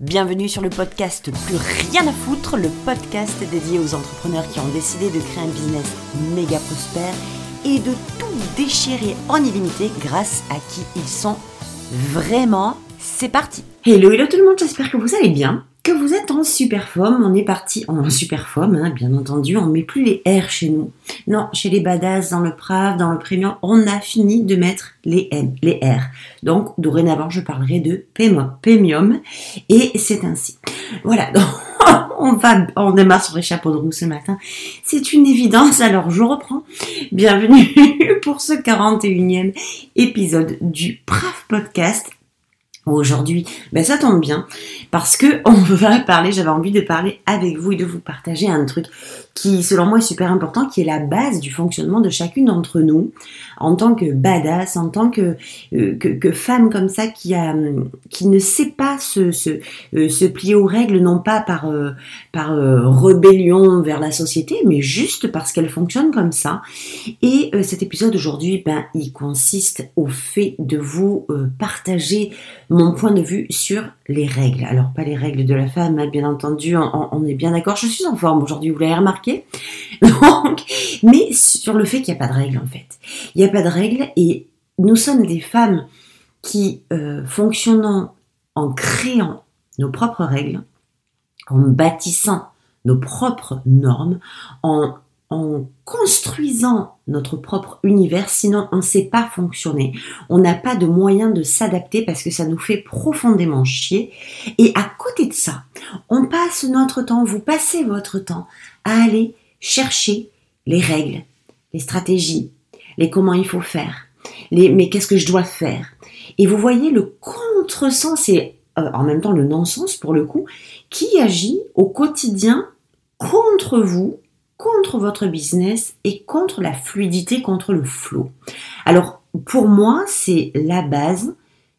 Bienvenue sur le podcast Plus rien à foutre, le podcast dédié aux entrepreneurs qui ont décidé de créer un business méga prospère et de tout déchirer en illimité grâce à qui ils sont vraiment. C'est parti Hello, hello tout le monde, j'espère que vous allez bien que vous êtes en super forme, on est parti en super forme, hein, bien entendu, on met plus les R chez nous. Non, chez les badass, dans le Prav, dans le Premium, on a fini de mettre les M, les R. Donc, dorénavant, je parlerai de Premium, et c'est ainsi. Voilà, donc, on va, on démarre sur les chapeaux de roue ce matin. C'est une évidence, alors je reprends. Bienvenue pour ce 41e épisode du Prav Podcast aujourd'hui, ben ça tombe bien parce que on va parler, j'avais envie de parler avec vous et de vous partager un truc qui, selon moi, est super important, qui est la base du fonctionnement de chacune d'entre nous, en tant que badass, en tant que, euh, que, femme comme ça, qui, a, qui ne sait pas se, se, euh, se plier aux règles, non pas par, euh, par rébellion vers la société, mais juste parce qu'elle fonctionne comme ça. Et cet épisode aujourd'hui, ben, il consiste au fait de vous partager mon point de vue sur les règles. Alors, pas les règles de la femme, hein, bien entendu, on, est bien d'accord, je suis en forme aujourd'hui, vous l'avez remarqué mais sur le fait qu'il n'y a pas de règles en fait. Il n'y a pas de règles et nous sommes des femmes qui euh, fonctionnons en créant nos propres règles, en bâtissant nos propres normes, en, en construisant notre propre univers, sinon on ne sait pas fonctionner. On n'a pas de moyen de s'adapter parce que ça nous fait profondément chier. Et à côté de ça, on passe notre temps, vous passez votre temps à aller chercher les règles, les stratégies, les comment il faut faire, les mais qu'est-ce que je dois faire. Et vous voyez le contresens et euh, en même temps le non-sens pour le coup, qui agit au quotidien contre vous, contre votre business et contre la fluidité, contre le flow. Alors pour moi, c'est la base.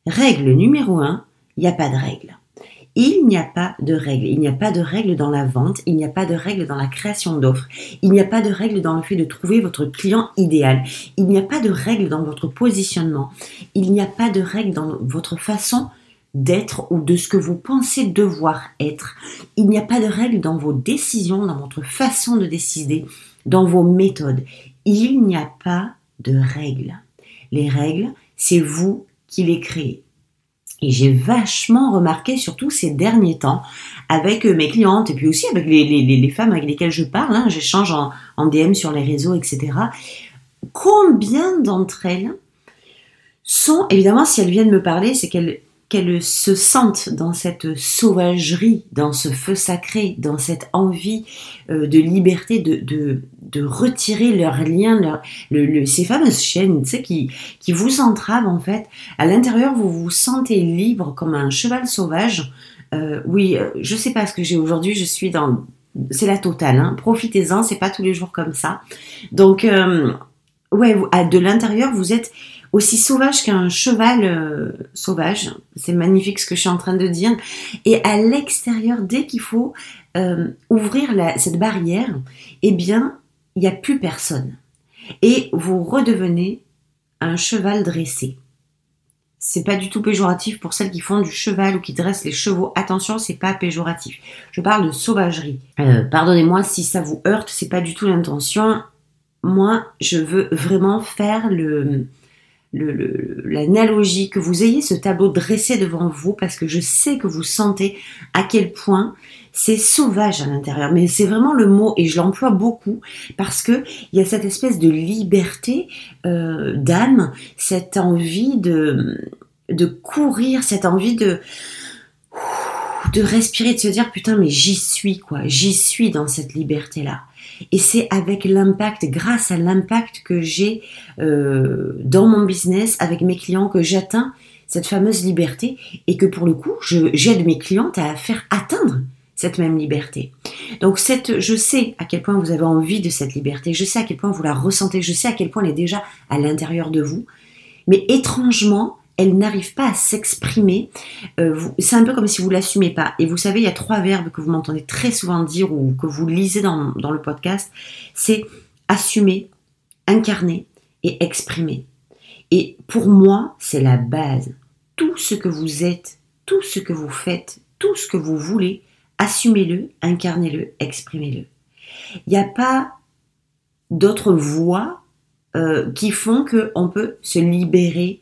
Règle numéro un, il n'y a pas de règle. Il n'y a pas de règles. Il n'y a pas de règles dans la vente. Il n'y a pas de règles dans la création d'offres. Il n'y a pas de règles dans le fait de trouver votre client idéal. Il n'y a pas de règles dans votre positionnement. Il n'y a pas de règles dans votre façon d'être ou de ce que vous pensez devoir être. Il n'y a pas de règles dans vos décisions, dans votre façon de décider, dans vos méthodes. Il n'y a pas de règles. Les règles, c'est vous qui les créez. Et j'ai vachement remarqué, surtout ces derniers temps, avec euh, mes clientes et puis aussi avec les, femmes avec lesquelles je parle, hein, j'échange en, en, DM sur les réseaux, etc. Combien d'entre elles sont, évidemment, si elles viennent me parler, c'est qu'elles qu'elles se sentent dans cette sauvagerie, dans ce feu sacré, dans cette envie euh, de liberté, de, de, de, retirer leurs liens, leur, le, ces fameuses chaînes tu sais, qui, qui vous entravent en fait. À l'intérieur, vous vous sentez libre comme un cheval sauvage. Euh, oui, euh, je sais pas ce que j'ai aujourd'hui, je suis dans... C'est la totale, hein. profitez-en, c'est pas tous les jours comme ça. Donc, euh, ouais, de l'intérieur, vous êtes aussi sauvage qu'un cheval euh, sauvage. C'est magnifique ce que je suis en train de dire. Et à l'extérieur, dès qu'il faut euh, ouvrir cette barrière, eh bien, il n'y a plus personne. Et vous redevenez un cheval dressé. C'est pas du tout péjoratif pour celles qui font du cheval ou qui dressent les chevaux. Attention, c'est pas péjoratif. Je parle de sauvagerie. Euh, pardonnez-moi si ça vous heurte, c'est pas du tout l'intention. Moi, je veux vraiment faire le, l'analogie, que vous ayez ce tableau dressé devant vous, parce que je sais que vous sentez à quel point c'est sauvage à l'intérieur. Mais c'est vraiment le mot, et je l'emploie beaucoup, parce que il y a cette espèce de liberté euh, d'âme, cette envie de, courir, cette envie de de respirer, de se dire putain mais j'y suis quoi, j'y suis dans cette liberté là. Et c'est avec l'impact, grâce à l'impact que j'ai euh, dans mon business, avec mes clients, que j'atteins cette fameuse liberté et que pour le coup, j'aide mes clientes à faire atteindre cette même liberté. Donc je sais à quel point vous avez envie de cette liberté, je sais à quel point vous la ressentez, je sais à quel point elle est déjà à l'intérieur de vous, mais étrangement, elle n'arrive pas à s'exprimer. Euh, c'est un peu comme si vous l'assumez pas. Et vous savez, il y a trois verbes que vous m'entendez très souvent dire ou que vous lisez dans, le podcast. C'est assumer, incarner et exprimer. Et pour moi, c'est la base. Tout ce que vous êtes, tout ce que vous faites, tout ce que vous voulez, assumez-le, incarnez-le, exprimez-le. Il n'y a pas d'autres voies euh, qui font qu'on peut se libérer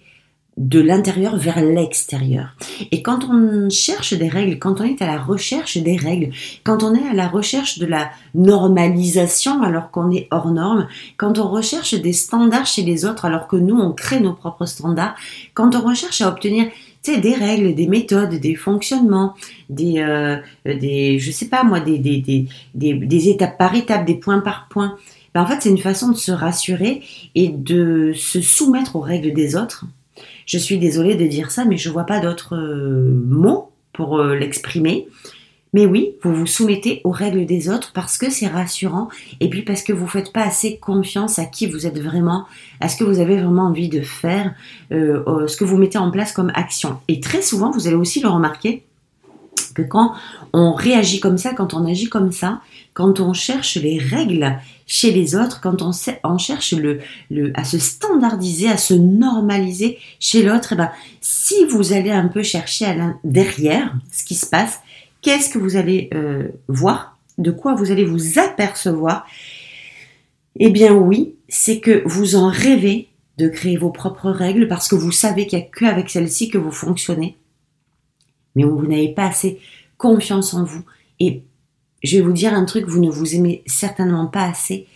de l'intérieur vers l'extérieur. Et quand on cherche des règles, quand on est à la recherche des règles, quand on est à la recherche de la normalisation alors qu'on est hors norme, quand on recherche des standards chez les autres alors que nous on crée nos propres standards, quand on recherche à obtenir des règles, des méthodes, des fonctionnements, des, euh, des je sais pas moi, des, des, des, des, étapes par étapes, des points par point, ben en fait c'est une façon de se rassurer et de se soumettre aux règles des autres je suis désolée de dire ça, mais je vois pas d'autres euh, mots pour euh, l'exprimer. Mais oui, vous vous soumettez aux règles des autres parce que c'est rassurant et puis parce que vous faites pas assez confiance à qui vous êtes vraiment, à ce que vous avez vraiment envie de faire, euh, ce que vous mettez en place comme action. Et très souvent, vous allez aussi le remarquer, que quand on réagit comme ça, quand on agit comme ça, quand on cherche les règles chez les autres, quand on, cherche à se standardiser, à se normaliser chez l'autre, eh ben, si vous allez un peu chercher derrière ce qui se passe, qu'est-ce que vous allez euh, voir, de quoi vous allez vous apercevoir Eh bien oui, c'est que vous en rêvez de créer vos propres règles parce que vous savez qu'il n'y a qu'avec celles-ci que vous fonctionnez mais vous n'avez pas assez confiance en vous. Et je vais vous dire un truc, vous ne vous aimez certainement pas assez.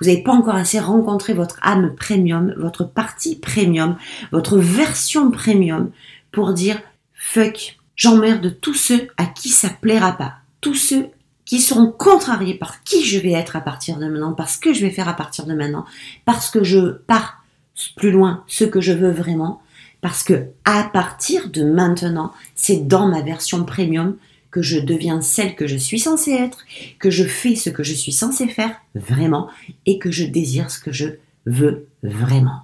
Vous n'avez pas encore assez rencontré votre âme premium, votre partie premium, votre version premium pour dire fuck, j'emmerde tous ceux à qui ça plaira pas, tous ceux qui seront contrariés par qui je vais être à partir de maintenant, parce que je vais faire à partir de maintenant, parce que je pars plus loin ce que je veux vraiment, parce que à partir de maintenant, c'est dans ma version premium que je deviens celle que je suis censée être, que je fais ce que je suis censée faire vraiment et que je désire ce que je veux vraiment.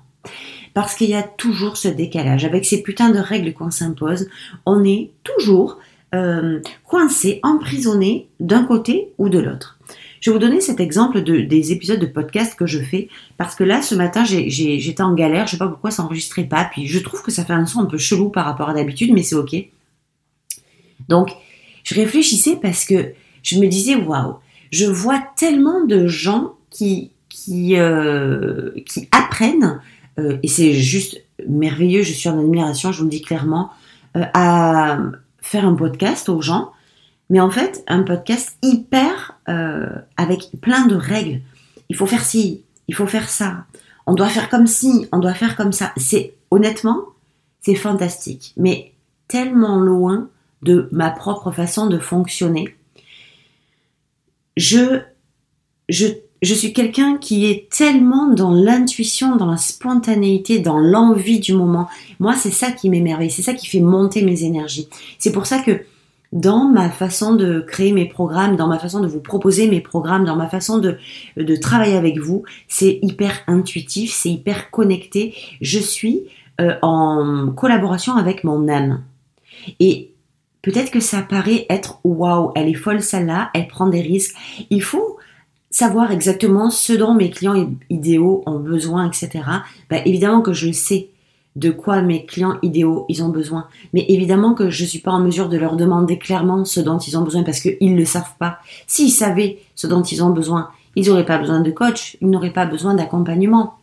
Parce qu'il y a toujours ce décalage. Avec ces putains de règles qu'on s'impose, on est toujours euh, coincé, emprisonné d'un côté ou de l'autre. Je vais vous donner cet exemple de, des épisodes de podcast que je fais parce que là, ce matin, j'étais en galère, je sais pas pourquoi ça n'enregistrait pas, puis je trouve que ça fait un son un peu chelou par rapport à d'habitude, mais c'est ok. Donc, je réfléchissais parce que je me disais, waouh, je vois tellement de gens qui, qui, euh, qui apprennent, euh, et c'est juste merveilleux, je suis en admiration, je vous le dis clairement, euh, à faire un podcast aux gens mais en fait, un podcast hyper euh, avec plein de règles. Il faut faire ci, il faut faire ça. On doit faire comme ci, on doit faire comme ça. C'est honnêtement, c'est fantastique, mais tellement loin de ma propre façon de fonctionner. Je, je, je suis quelqu'un qui est tellement dans l'intuition, dans la spontanéité, dans l'envie du moment. Moi, c'est ça qui m'émerveille, c'est ça qui fait monter mes énergies. C'est pour ça que dans ma façon de créer mes programmes, dans ma façon de vous proposer mes programmes, dans ma façon de, de travailler avec vous. C'est hyper intuitif, c'est hyper connecté. Je suis euh, en collaboration avec mon âme. Et peut-être que ça paraît être waouh, elle est folle celle-là, elle prend des risques. Il faut savoir exactement ce dont mes clients idéaux ont besoin, etc. Ben, évidemment que je le sais de quoi mes clients idéaux ils ont besoin. Mais évidemment que je ne suis pas en mesure de leur demander clairement ce dont ils ont besoin parce qu'ils ne le savent pas. S'ils savaient ce dont ils ont besoin, ils n'auraient pas besoin de coach, ils n'auraient pas besoin d'accompagnement.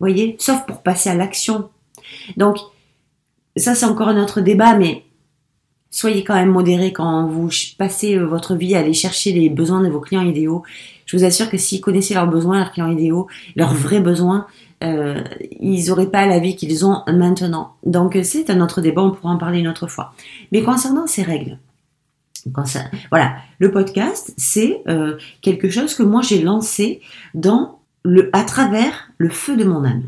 Voyez? Sauf pour passer à l'action. Donc, ça c'est encore un autre débat, mais soyez quand même modérés quand vous passez euh, votre vie à aller chercher les besoins de vos clients idéaux. Je vous assure que s'ils connaissaient leurs besoins, leurs clients idéaux, leurs vrais besoins, euh, ils n'auraient pas la vie qu'ils ont maintenant. Donc c'est un autre débat, on pourra en parler une autre fois. Mais concernant ces règles, voilà, le podcast, c'est euh, quelque chose que moi j'ai lancé dans le, à travers le feu de mon âme.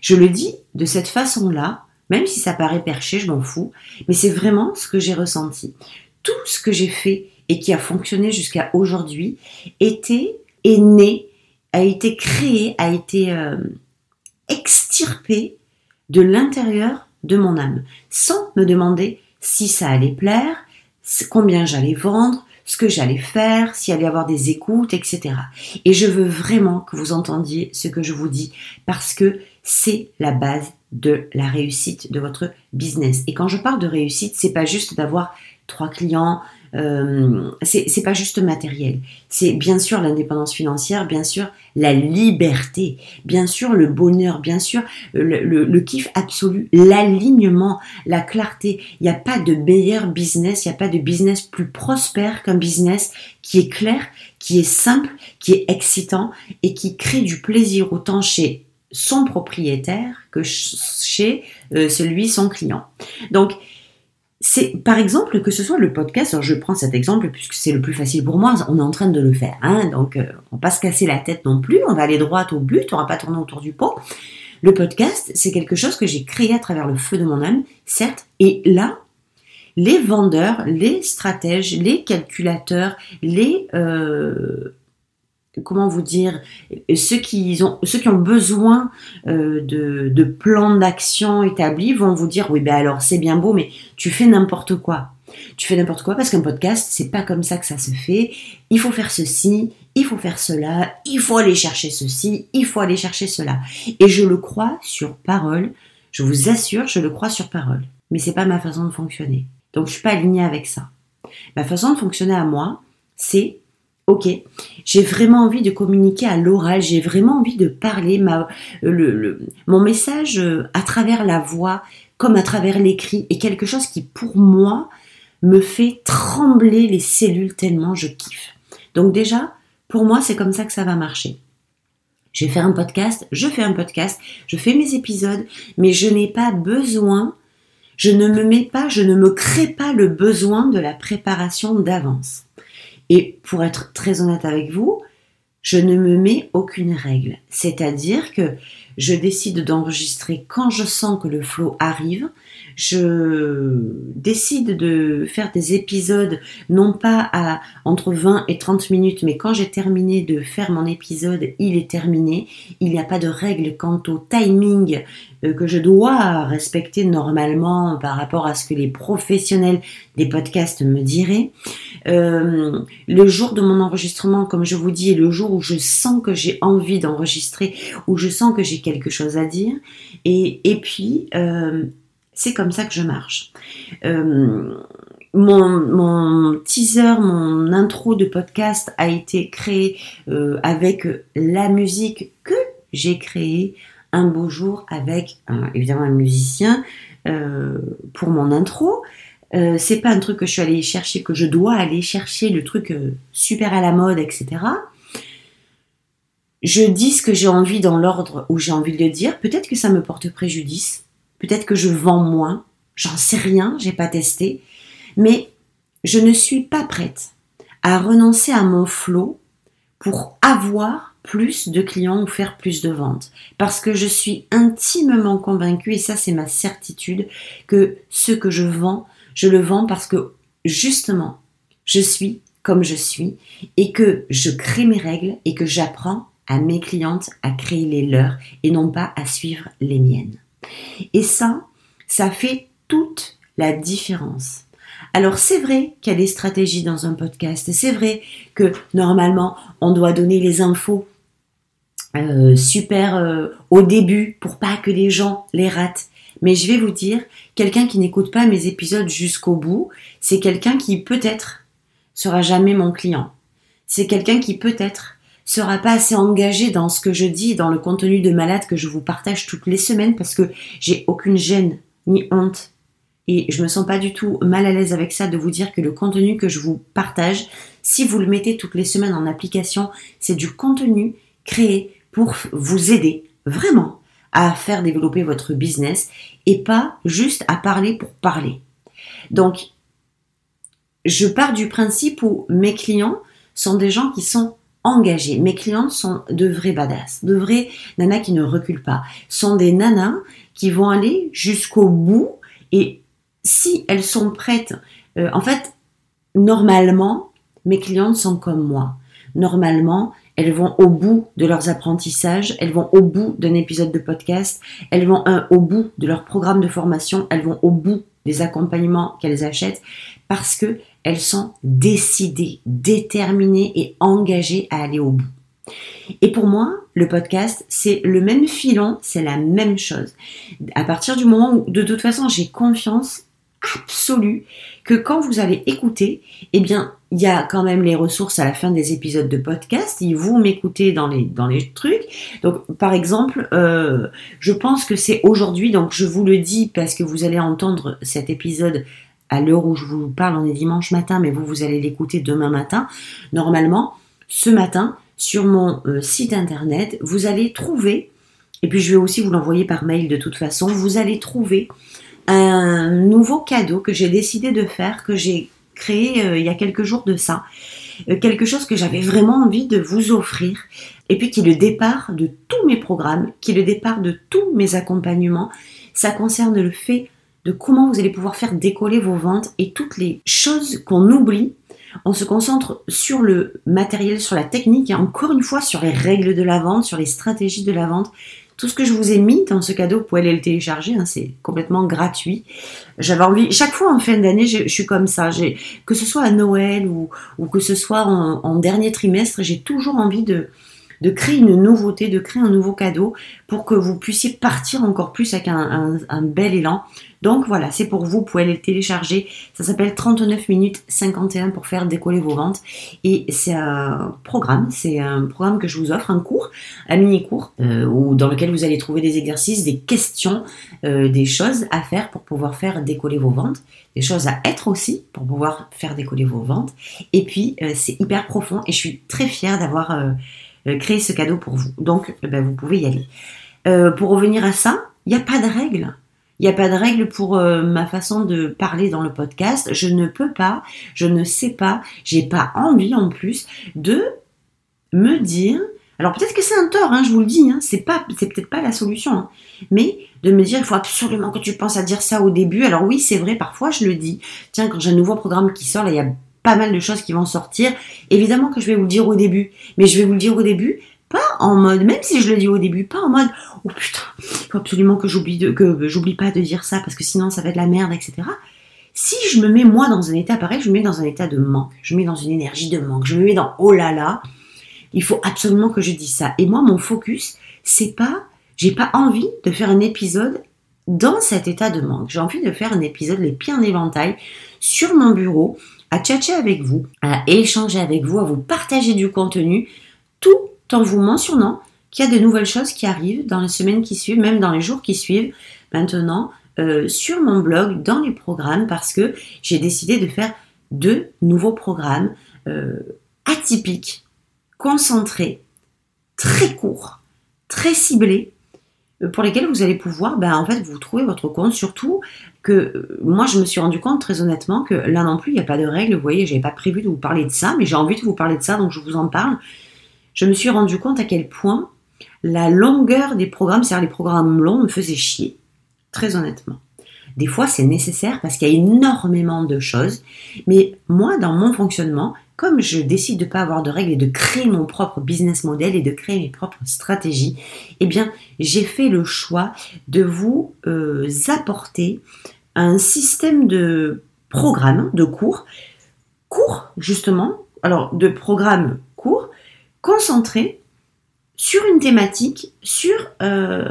Je le dis de cette façon-là, même si ça paraît perché, je m'en fous, mais c'est vraiment ce que j'ai ressenti. Tout ce que j'ai fait et qui a fonctionné jusqu'à aujourd'hui était, est né, a été créé, a été euh, extirper de l'intérieur de mon âme, sans me demander si ça allait plaire, combien j'allais vendre, ce que j'allais faire, s'il allait y avoir des écoutes, etc. Et je veux vraiment que vous entendiez ce que je vous dis, parce que c'est la base de la réussite de votre business. Et quand je parle de réussite, c'est pas juste d'avoir trois clients, euh, c'est pas juste matériel. C'est bien sûr l'indépendance financière, bien sûr la liberté, bien sûr le bonheur, bien sûr le, kiff absolu, l'alignement, la clarté. Il n'y a pas de meilleur business, il n'y a pas de business plus prospère qu'un business qui est clair, qui est simple, qui est excitant et qui crée du plaisir autant chez son propriétaire que chez euh, celui, son client. Donc, c'est par exemple que ce soit le podcast, alors je prends cet exemple puisque c'est le plus facile pour moi, on est en train de le faire, hein, donc euh, on va pas se casser la tête non plus, on va aller droit au but, on va pas tourner autour du pot. Le podcast, c'est quelque chose que j'ai créé à travers le feu de mon âme, certes, et là, les vendeurs, les stratèges, les calculateurs, les euh, comment vous dire, ceux qui ont, ceux qui ont besoin euh, de, plans d'action établis vont vous dire oui ben alors c'est bien beau mais tu fais n'importe quoi. Tu fais n'importe quoi parce qu'un podcast c'est pas comme ça que ça se fait. Il faut faire ceci, il faut faire cela, il faut aller chercher ceci, il faut aller chercher cela. Et je le crois sur parole. Je vous assure, je le crois sur parole. Mais c'est pas ma façon de fonctionner. Donc je suis pas alignée avec ça. Ma façon de fonctionner à moi, c'est ok, j'ai vraiment envie de communiquer à l'oral, j'ai vraiment envie de parler le, mon message euh, à travers la voix comme à travers l'écrit est quelque chose qui pour moi me fait trembler les cellules tellement je kiffe. Donc déjà, pour moi, c'est comme ça que ça va marcher. Je vais faire un podcast, je fais un podcast, je fais mes épisodes, mais je n'ai pas besoin, je ne me mets pas, je ne me crée pas le besoin de la préparation d'avance. Et pour être très honnête avec vous, je ne me mets aucune règle. C'est-à-dire que je décide d'enregistrer quand je sens que le flow arrive. Je décide de faire des épisodes non pas à entre 20 et 30 minutes, mais quand j'ai terminé de faire mon épisode, il est terminé. Il n'y a pas de règle quant au timing euh, que je dois respecter normalement par rapport à ce que les professionnels des podcasts me diraient. Euh, le jour de mon enregistrement, comme je vous dis, est le jour où je sens que j'ai envie d'enregistrer, où je sens que j'ai quelque chose à dire. Et, puis, euh, c'est comme ça que je marche. Euh, mon, teaser, mon intro de podcast a été créé euh, avec la musique que j'ai créée un beau jour avec évidemment un musicien euh, pour mon intro. Euh, c'est pas un truc que je suis allée chercher, que je dois aller chercher le truc euh, super à la mode, etc. Je dis ce que j'ai envie dans l'ordre où j'ai envie de le dire. Peut-être que ça me porte préjudice. Peut-être que je vends moins. J'en sais rien, j'ai pas testé. Mais je ne suis pas prête à renoncer à mon flot pour avoir plus de clients ou faire plus de ventes. Parce que je suis intimement convaincue, et ça c'est ma certitude, que ce que je vends je le vends parce que justement, je suis comme je suis et que je crée mes règles et que j'apprends à mes clientes à créer les leurs et non pas à suivre les miennes. Et ça, ça fait toute la différence. Alors c'est vrai qu'il y a des stratégies dans un podcast, c'est vrai que normalement on doit donner les infos euh, super euh, au début pour pas que les gens les ratent. Mais je vais vous dire, quelqu'un qui n'écoute pas mes épisodes jusqu'au bout, c'est quelqu'un qui peut-être sera jamais mon client. C'est quelqu'un qui peut-être sera pas assez engagé dans ce que je dis, dans le contenu de malade que je vous partage toutes les semaines parce que j'ai aucune gêne ni honte et je me sens pas du tout mal à l'aise avec ça de vous dire que le contenu que je vous partage, si vous le mettez toutes les semaines en application, c'est du contenu créé pour vous aider vraiment à faire développer votre business et pas juste à parler pour parler. Donc, je pars du principe où mes clients sont des gens qui sont engagés. Mes clients sont de vrais badass, de vrais nanas qui ne reculent pas. Sont des nanas qui vont aller jusqu'au bout et si elles sont prêtes, euh, en fait, normalement, mes clientes sont comme moi. Normalement, elles vont au bout de leurs apprentissages, elles vont au bout d'un épisode de podcast, elles vont au bout de leur programme de formation, elles vont au bout des accompagnements qu'elles achètent parce que elles sont décidées, déterminées et engagées à aller au bout. Et pour moi, le podcast, c'est le même filon, c'est la même chose. À partir du moment où, de toute façon, j'ai confiance absolue que quand vous allez écouter, eh bien, il y a quand même les ressources à la fin des épisodes de podcast. Si vous m'écoutez dans les, dans les trucs. Donc, par exemple, euh, je pense que c'est aujourd'hui, donc je vous le dis parce que vous allez entendre cet épisode à l'heure où je vous parle, on est dimanche matin, mais vous, vous allez l'écouter demain matin. Normalement, ce matin, sur mon euh, site internet, vous allez trouver, et puis je vais aussi vous l'envoyer par mail de toute façon, vous allez trouver un nouveau cadeau que j'ai décidé de faire, que j'ai créé euh, il y a quelques jours de ça. Euh, quelque chose que j'avais vraiment envie de vous offrir. Et puis qui est le départ de tous mes programmes, qui est le départ de tous mes accompagnements. Ça concerne le fait de comment vous allez pouvoir faire décoller vos ventes et toutes les choses qu'on oublie. On se concentre sur le matériel, sur la technique et encore une fois sur les règles de la vente, sur les stratégies de la vente. Tout ce que je vous ai mis dans ce cadeau, vous pouvez aller le télécharger, hein, c'est complètement gratuit. J'avais envie, chaque fois en fin d'année, je, suis comme ça. Que ce soit à Noël ou, que ce soit en dernier trimestre, j'ai toujours envie de, de créer une nouveauté, de créer un nouveau cadeau pour que vous puissiez partir encore plus avec un, bel élan. Donc voilà, c'est pour vous, vous pouvez aller le télécharger. Ça s'appelle 39 minutes 51 pour faire décoller vos ventes. Et c'est un programme, c'est un programme que je vous offre, un cours, un mini-cours, euh, dans lequel vous allez trouver des exercices, des questions, euh, des choses à faire pour pouvoir faire décoller vos ventes, des choses à être aussi pour pouvoir faire décoller vos ventes. Et puis, euh, c'est hyper profond et je suis très fière d'avoir euh, créer ce cadeau pour vous. Donc, euh, ben, vous pouvez y aller. Euh, pour revenir à ça, il n'y a pas de règle. Il n'y a pas de règle pour ma façon de parler dans le podcast. Je ne peux pas, je ne sais pas, j'ai pas envie en plus de me dire. Alors peut-être que c'est un tort, hein, je vous le dis, hein, c'est pas, c'est peut-être pas la solution, hein, mais de me dire il faut absolument que tu penses à dire ça au début. Alors oui, c'est vrai, parfois je le dis. Tiens, quand j'ai un nouveau programme qui sort, là il y a pas mal de choses qui vont sortir. Évidemment que je vais vous le dire au début, mais je vais vous le dire au début, pas en mode, même si je le dis au début, pas en mode, oh putain, il faut absolument que j'oublie que j'oublie pas de dire ça parce que sinon ça va être la merde, etc. Si je me mets moi dans un état pareil, je me mets dans un état de manque, je me mets dans une énergie de manque, je me mets dans oh là là, il faut absolument que je dise ça. Et moi, mon focus, c'est pas, j'ai pas envie de faire un épisode dans cet état de manque. J'ai envie de faire un épisode les pieds en éventail sur mon bureau à tchatcher avec vous, à échanger avec vous, à vous partager du contenu, tout en vous mentionnant qu'il y a de nouvelles choses qui arrivent dans les semaines qui suivent, même dans les jours qui suivent maintenant, euh, sur mon blog, dans les programmes, parce que j'ai décidé de faire deux nouveaux programmes euh, atypiques, concentrés, très courts, très ciblés, euh, pour lesquels vous allez pouvoir ben, en fait vous trouver votre compte. Surtout que moi je me suis rendu compte très honnêtement que là non plus il n'y a pas de règles. Vous voyez j'avais pas prévu de vous parler de ça mais j'ai envie de vous parler de ça donc je vous en parle je me suis rendu compte à quel point la longueur des programmes c'est-à-dire les programmes longs me faisait chier. Très honnêtement. Des fois c'est nécessaire parce qu'il y a énormément de choses. Mais moi dans mon fonctionnement comme je décide de ne pas avoir de règles et de créer mon propre business model et de créer mes propres stratégies, eh bien, j'ai fait le choix de vous euh, apporter un système de programme, de cours, cours justement, alors de programmes courts, concentrés sur une thématique, sur euh,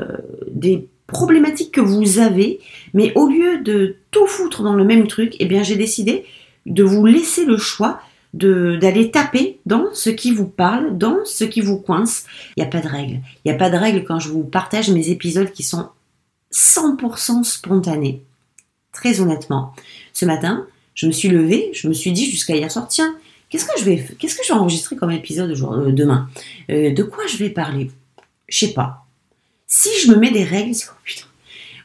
des problématiques que vous avez, mais au lieu de tout foutre dans le même truc, eh bien j'ai décidé de vous laisser le choix d'aller taper dans ce qui vous parle, dans ce qui vous coince. Il n'y a pas de règle. Il n'y a pas de règle quand je vous partage mes épisodes qui sont 100% spontanés. Très honnêtement. Ce matin, je me suis levée, je me suis dit jusqu'à hier soir, tiens, qu'est-ce que je vais, qu'est-ce que je vais enregistrer comme épisode euh, demain? Euh, De quoi je vais parler? Je sais pas. Si je me mets des règles, c'est oh putain,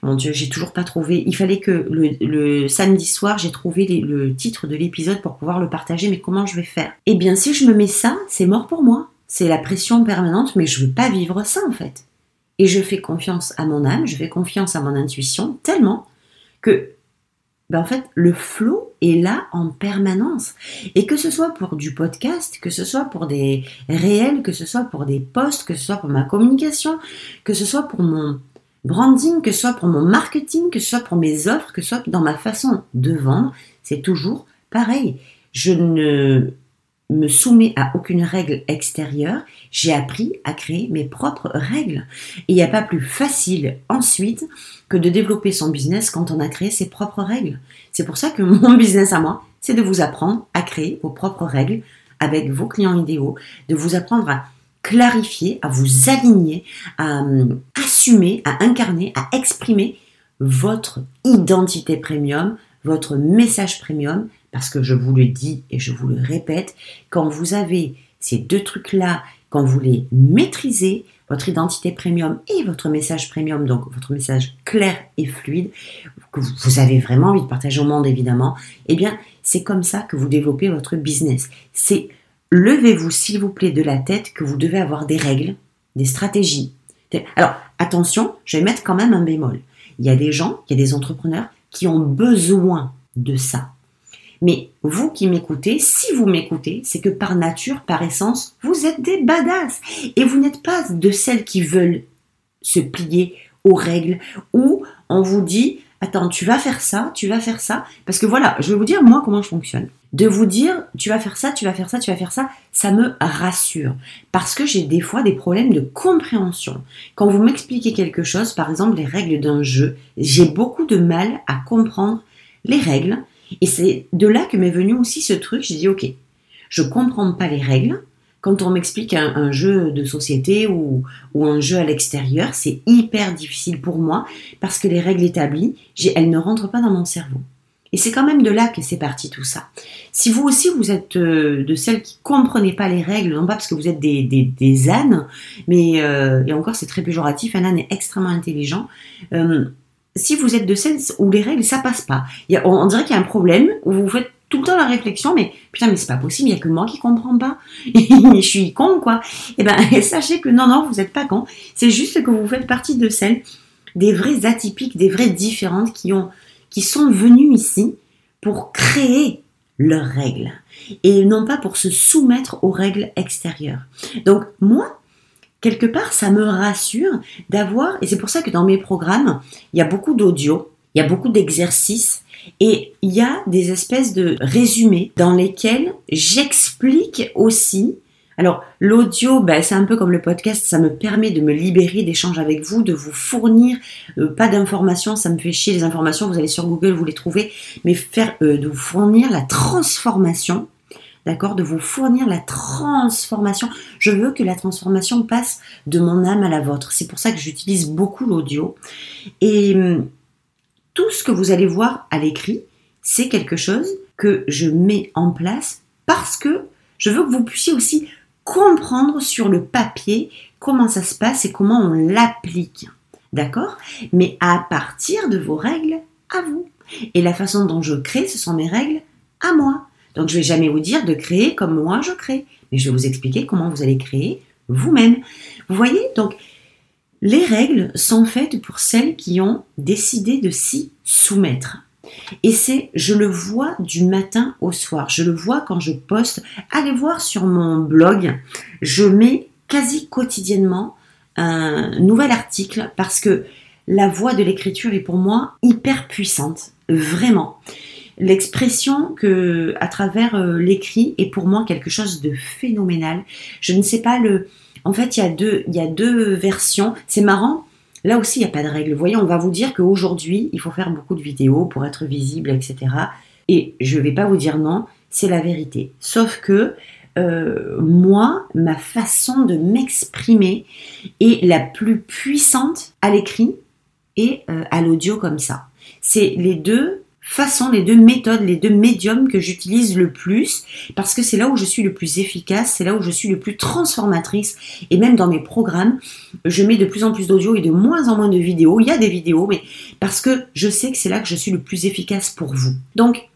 mon Dieu, j'ai toujours pas trouvé. Il fallait que le, samedi soir, j'ai trouvé le titre de l'épisode pour pouvoir le partager, mais comment je vais faire? Eh bien, si je me mets ça, c'est mort pour moi. C'est la pression permanente, mais je veux pas vivre ça en fait. Et je fais confiance à mon âme, je fais confiance à mon intuition tellement que ben en fait, le flow est là en permanence. Et que ce soit pour du podcast, que ce soit pour des réels, que ce soit pour des posts, que ce soit pour ma communication, que ce soit pour mon, branding, que ce soit pour mon marketing, que ce soit pour mes offres, que ce soit dans ma façon de vendre, c'est toujours pareil. Je ne me soumets à aucune règle extérieure, j'ai appris à créer mes propres règles. Et il n'y a pas plus facile ensuite que de développer son business quand on a créé ses propres règles. C'est pour ça que mon business à moi, c'est de vous apprendre à créer vos propres règles avec vos clients idéaux, de vous apprendre à clarifier, à vous aligner, à euh, assumer, à incarner, à exprimer votre identité premium, votre message premium, parce que je vous le dis et je vous le répète, quand vous avez ces deux trucs-là, quand vous les maîtrisez, votre identité premium et votre message premium, donc votre message clair et fluide, que vous avez vraiment envie de partager au monde évidemment, eh bien c'est comme ça que vous développez votre business. C'est levez-vous s'il vous plaît de la tête que vous devez avoir des règles, des stratégies. Alors attention, je vais mettre quand même un bémol. Il y a des gens, il y a des entrepreneurs qui ont besoin de ça. Mais vous qui m'écoutez, si vous m'écoutez, c'est que par nature, par essence, vous êtes des badass. Et vous n'êtes pas de celles qui veulent se plier aux règles ou on vous dit attends, tu vas faire ça, tu vas faire ça. Parce que voilà, je vais vous dire moi comment je fonctionne. De vous dire tu vas faire ça, tu vas faire ça, tu vas faire ça, ça me rassure. Parce que j'ai des fois des problèmes de compréhension. Quand vous m'expliquez quelque chose, par exemple les règles d'un jeu, j'ai beaucoup de mal à comprendre les règles et c'est de là que m'est venu aussi ce truc. J'ai dit, ok, je comprends pas les règles. Quand on m'explique un, jeu de société ou, un jeu à l'extérieur, c'est hyper difficile pour moi parce que les règles établies, elles ne rentrent pas dans mon cerveau. Et c'est quand même de là que c'est parti tout ça. Si vous aussi vous êtes euh, de celles qui comprenez pas les règles, non pas parce que vous êtes des, ânes, mais euh, et encore c'est très péjoratif, un âne est extrêmement intelligent. Euh, si vous êtes de celles où les règles, ça passe pas, on, dirait qu'il y a un problème où vous faites tout le temps la réflexion, mais putain, mais c'est pas possible, il n'y a que moi qui comprends pas. je suis con, quoi. Eh ben, sachez que non, non, vous n'êtes pas con. C'est juste que vous faites partie de celles, des vrais atypiques, des vraies différentes qui ont, qui sont venues ici pour créer leurs règles et non pas pour se soumettre aux règles extérieures. Donc, moi, quelque part, ça me rassure d'avoir, et c'est pour ça que dans mes programmes, il y a beaucoup d'audio, il y a beaucoup d'exercices, et il y a des espèces de résumés dans lesquels j'explique aussi. Alors, l'audio, ben, c'est un peu comme le podcast, ça me permet de me libérer d'échanges avec vous, de vous fournir euh, pas d'informations, ça me fait chier les informations, vous allez sur Google, vous les trouvez, mais faire, euh, de vous fournir la transformation d'accord, de vous fournir la transformation. Je veux que la transformation passe de mon âme à la vôtre. C'est pour ça que j'utilise beaucoup l'audio. Et hum, tout ce que vous allez voir à l'écrit, c'est quelque chose que je mets en place parce que je veux que vous puissiez aussi comprendre sur le papier comment ça se passe et comment on l'applique. D'accord? Mais à partir de vos règles à vous. Et la façon dont je crée, ce sont mes règles à moi. Donc je ne vais jamais vous dire de créer comme moi je crée, mais je vais vous expliquer comment vous allez créer vous-même. Vous voyez Donc les règles sont faites pour celles qui ont décidé de s'y soumettre. Et c'est, je le vois du matin au soir. Je le vois quand je poste. Allez voir sur mon blog. Je mets quasi quotidiennement un nouvel article parce que la voix de l'écriture est pour moi hyper puissante. Vraiment l'expression que à travers euh, l'écrit est pour moi quelque chose de phénoménal. Je ne sais pas le. En fait, il y a deux, il y a deux versions. C'est marrant. Là aussi, il n'y a pas de règle. Vous voyez, on va vous dire qu'aujourd'hui, il faut faire beaucoup de vidéos pour être visible, etc. Et je ne vais pas vous dire non, c'est la vérité. Sauf que euh, moi, ma façon de m'exprimer est la plus puissante à l'écrit et euh, à l'audio comme ça. C'est les deux façons, les deux méthodes, les deux médiums que j'utilise le plus, parce que c'est là où je suis le plus efficace, c'est là où je suis le plus transformatrice, et même dans mes programmes, je mets de plus en plus d'audio et de moins en moins de vidéos. Il y a des vidéos, mais parce que je sais que c'est là que je suis le plus efficace pour vous. Donc,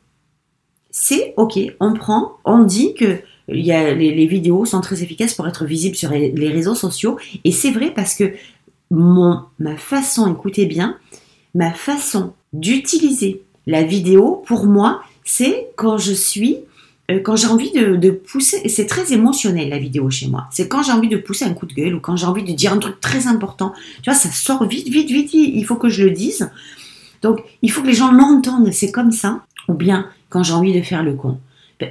c'est ok, on prend, on dit que il y a, les, vidéos sont très efficaces pour être visibles sur les réseaux sociaux, et c'est vrai parce que mon, ma façon, écoutez bien, ma façon d'utiliser la vidéo, pour moi, c'est quand je suis, euh, quand j'ai envie de, pousser, et c'est très émotionnel la vidéo chez moi, c'est quand j'ai envie de pousser un coup de gueule ou quand j'ai envie de dire un truc très important. Tu vois, ça sort vite, vite, vite, il faut que je le dise. Donc, il faut que les gens l'entendent, c'est comme ça. Ou bien, quand j'ai envie de faire le con.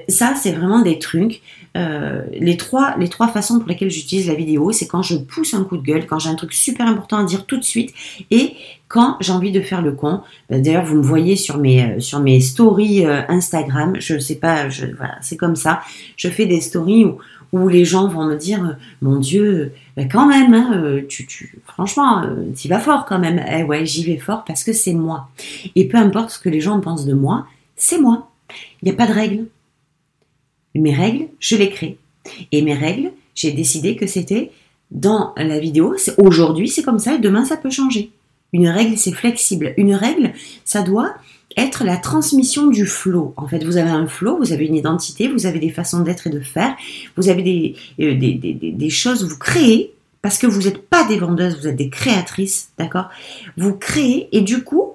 Ça, c'est vraiment des trucs. Euh, les, trois, façons pour lesquelles j'utilise la vidéo, c'est quand je pousse un coup de gueule, quand j'ai un truc super important à dire tout de suite, et quand j'ai envie de faire le con. Ben, d'ailleurs, vous me voyez sur mes, euh, stories euh, Instagram, je sais pas, c'est comme ça. Je fais des stories où, les gens vont me dire, mon Dieu, ben quand même, hein, tu, tu, franchement, tu vas fort quand même. Eh ouais, j'y vais fort parce que c'est moi. Et peu importe ce que les gens pensent de moi, c'est moi. Il n'y a pas de règle. Mes règles, je les crée. Et mes règles, j'ai décidé que c'était dans la vidéo, aujourd'hui c'est comme ça et demain ça peut changer. Une règle, c'est flexible. Une règle, ça doit être la transmission du flow. En fait, vous avez un flow, vous avez une identité, vous avez des façons d'être et de faire, vous avez des, euh, choses, vous créez, parce que vous n'êtes pas des vendeuses, vous êtes des créatrices, d'accord? Vous créez et du coup,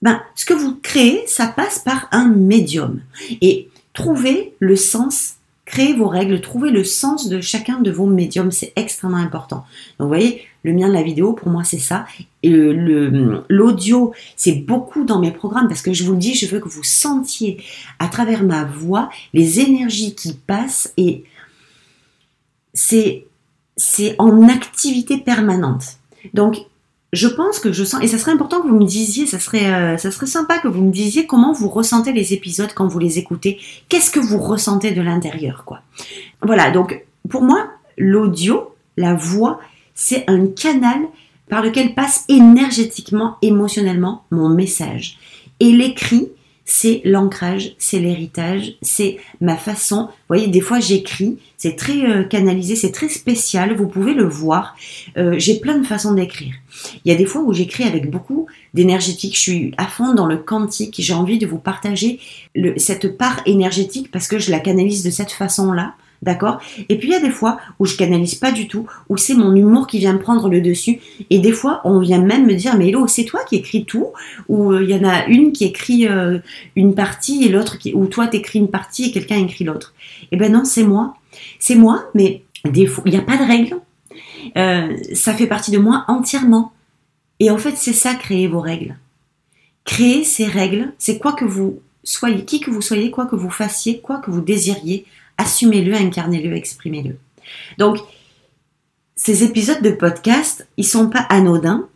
ben, ce que vous créez, ça passe par un médium. Et Trouvez le sens, créez vos règles, trouvez le sens de chacun de vos médiums, c'est extrêmement important. Donc vous voyez, le mien de la vidéo, pour moi, c'est ça. L'audio, c'est beaucoup dans mes programmes parce que je vous le dis, je veux que vous sentiez à travers ma voix les énergies qui passent et c'est en activité permanente. Donc, je pense que je sens, et ça serait important que vous me disiez, ça serait, euh, ça sympa que vous me disiez comment vous ressentez les épisodes quand vous les écoutez. Qu'est-ce que vous ressentez de l'intérieur, quoi? Voilà, donc pour moi, l'audio, la voix, c'est un canal par lequel passe énergétiquement, émotionnellement mon message. Et l'écrit, c'est l'ancrage, c'est l'héritage, c'est ma façon. Vous voyez, des fois j'écris, c'est très euh, canalisé, c'est très spécial, vous pouvez le voir. Euh, j'ai plein de façons d'écrire. Il y a des fois où j'écris avec beaucoup d'énergétique, je suis à fond dans le quantique, j'ai envie de vous partager cette part énergétique parce que je la canalise de cette façon-là. D'accord? Et puis il y a des fois où je canalise pas du tout, où c'est mon humour qui vient prendre le dessus. Et des fois, on vient même me dire, mais Hello, c'est toi qui écris tout? Ou euh, il y en a une qui écrit euh, une partie et l'autre qui... Ou toi, t'écris une partie et quelqu'un écrit l'autre. Eh ben non, c'est moi. C'est moi, mais des fois, il n'y a pas de règle. Euh, ça fait partie de moi entièrement. Et en fait, c'est ça, créer vos règles. Créer ces règles, c'est quoi que vous soyez, qui que vous soyez, quoi que vous fassiez, quoi que vous désiriez, assumez-le, incarnez-le, exprimez-le. Donc, ces épisodes de podcast, ils sont pas anodins.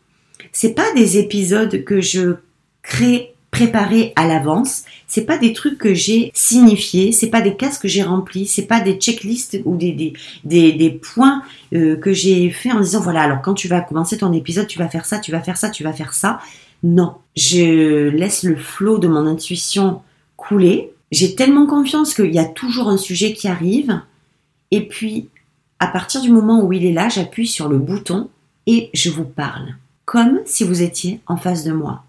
C'est pas des épisodes que je crée préparés à l'avance. C'est pas des trucs que j'ai signifiés. C'est pas des cases que j'ai remplis. C'est pas des checklists ou des, des, des, points euh, que j'ai fait en disant voilà, alors quand tu vas commencer ton épisode, tu vas faire ça, tu vas faire ça, tu vas faire ça. Non. Je laisse le flot de mon intuition couler j'ai tellement confiance qu'il y a toujours un sujet qui arrive. Et puis, à partir du moment où il est là, j'appuie sur le bouton et je vous parle. Comme si vous étiez en face de moi.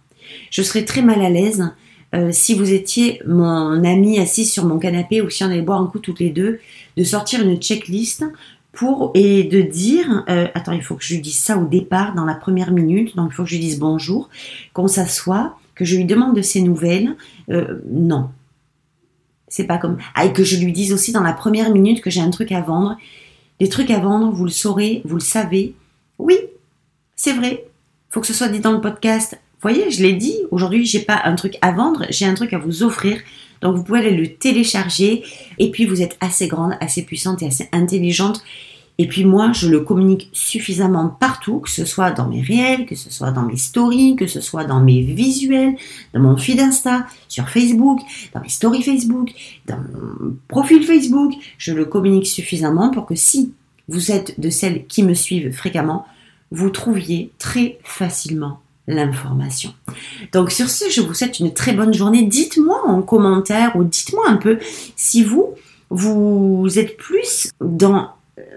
Je serais très mal à l'aise euh, si vous étiez mon ami assis sur mon canapé ou si on allait boire un coup toutes les deux, de sortir une checklist pour et de dire euh, attends il faut que je lui dise ça au départ dans la première minute donc il faut que je lui dise bonjour qu'on s'assoit que je lui demande de ses nouvelles euh, non c'est pas comme. Ah, et que je lui dise aussi dans la première minute que j'ai un truc à vendre. Les trucs à vendre, vous le saurez, vous le savez. Oui, c'est vrai. Faut que ce soit dit dans le podcast. Vous voyez, je l'ai dit. Aujourd'hui, j'ai pas un truc à vendre, j'ai un truc à vous offrir. Donc, vous pouvez aller le télécharger. Et puis, vous êtes assez grande, assez puissante et assez intelligente et puis moi, je le communique suffisamment partout, que ce soit dans mes réels, que ce soit dans mes stories, que ce soit dans mes visuels, dans mon feed Insta, sur Facebook, dans mes stories Facebook, dans mon profil Facebook. Je le communique suffisamment pour que si vous êtes de celles qui me suivent fréquemment, vous trouviez très facilement l'information. Donc sur ce, je vous souhaite une très bonne journée. Dites-moi en commentaire ou dites-moi un peu si vous, vous êtes plus dans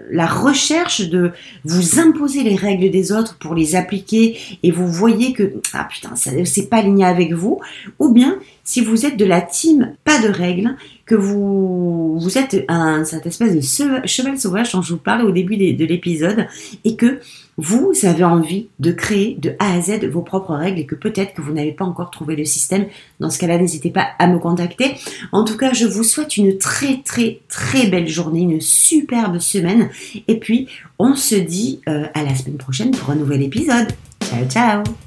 la recherche de vous imposer les règles des autres pour les appliquer et vous voyez que ah putain ça c'est pas aligné avec vous ou bien si vous êtes de la team pas de règles que vous vous êtes un cette espèce de cheval sauvage dont je vous parlais au début de l'épisode et que vous avez envie de créer de A à Z vos propres règles et que peut-être que vous n'avez pas encore trouvé le système. Dans ce cas-là, n'hésitez pas à me contacter. En tout cas, je vous souhaite une très très très belle journée, une superbe semaine. Et puis, on se dit euh, à la semaine prochaine pour un nouvel épisode. Ciao ciao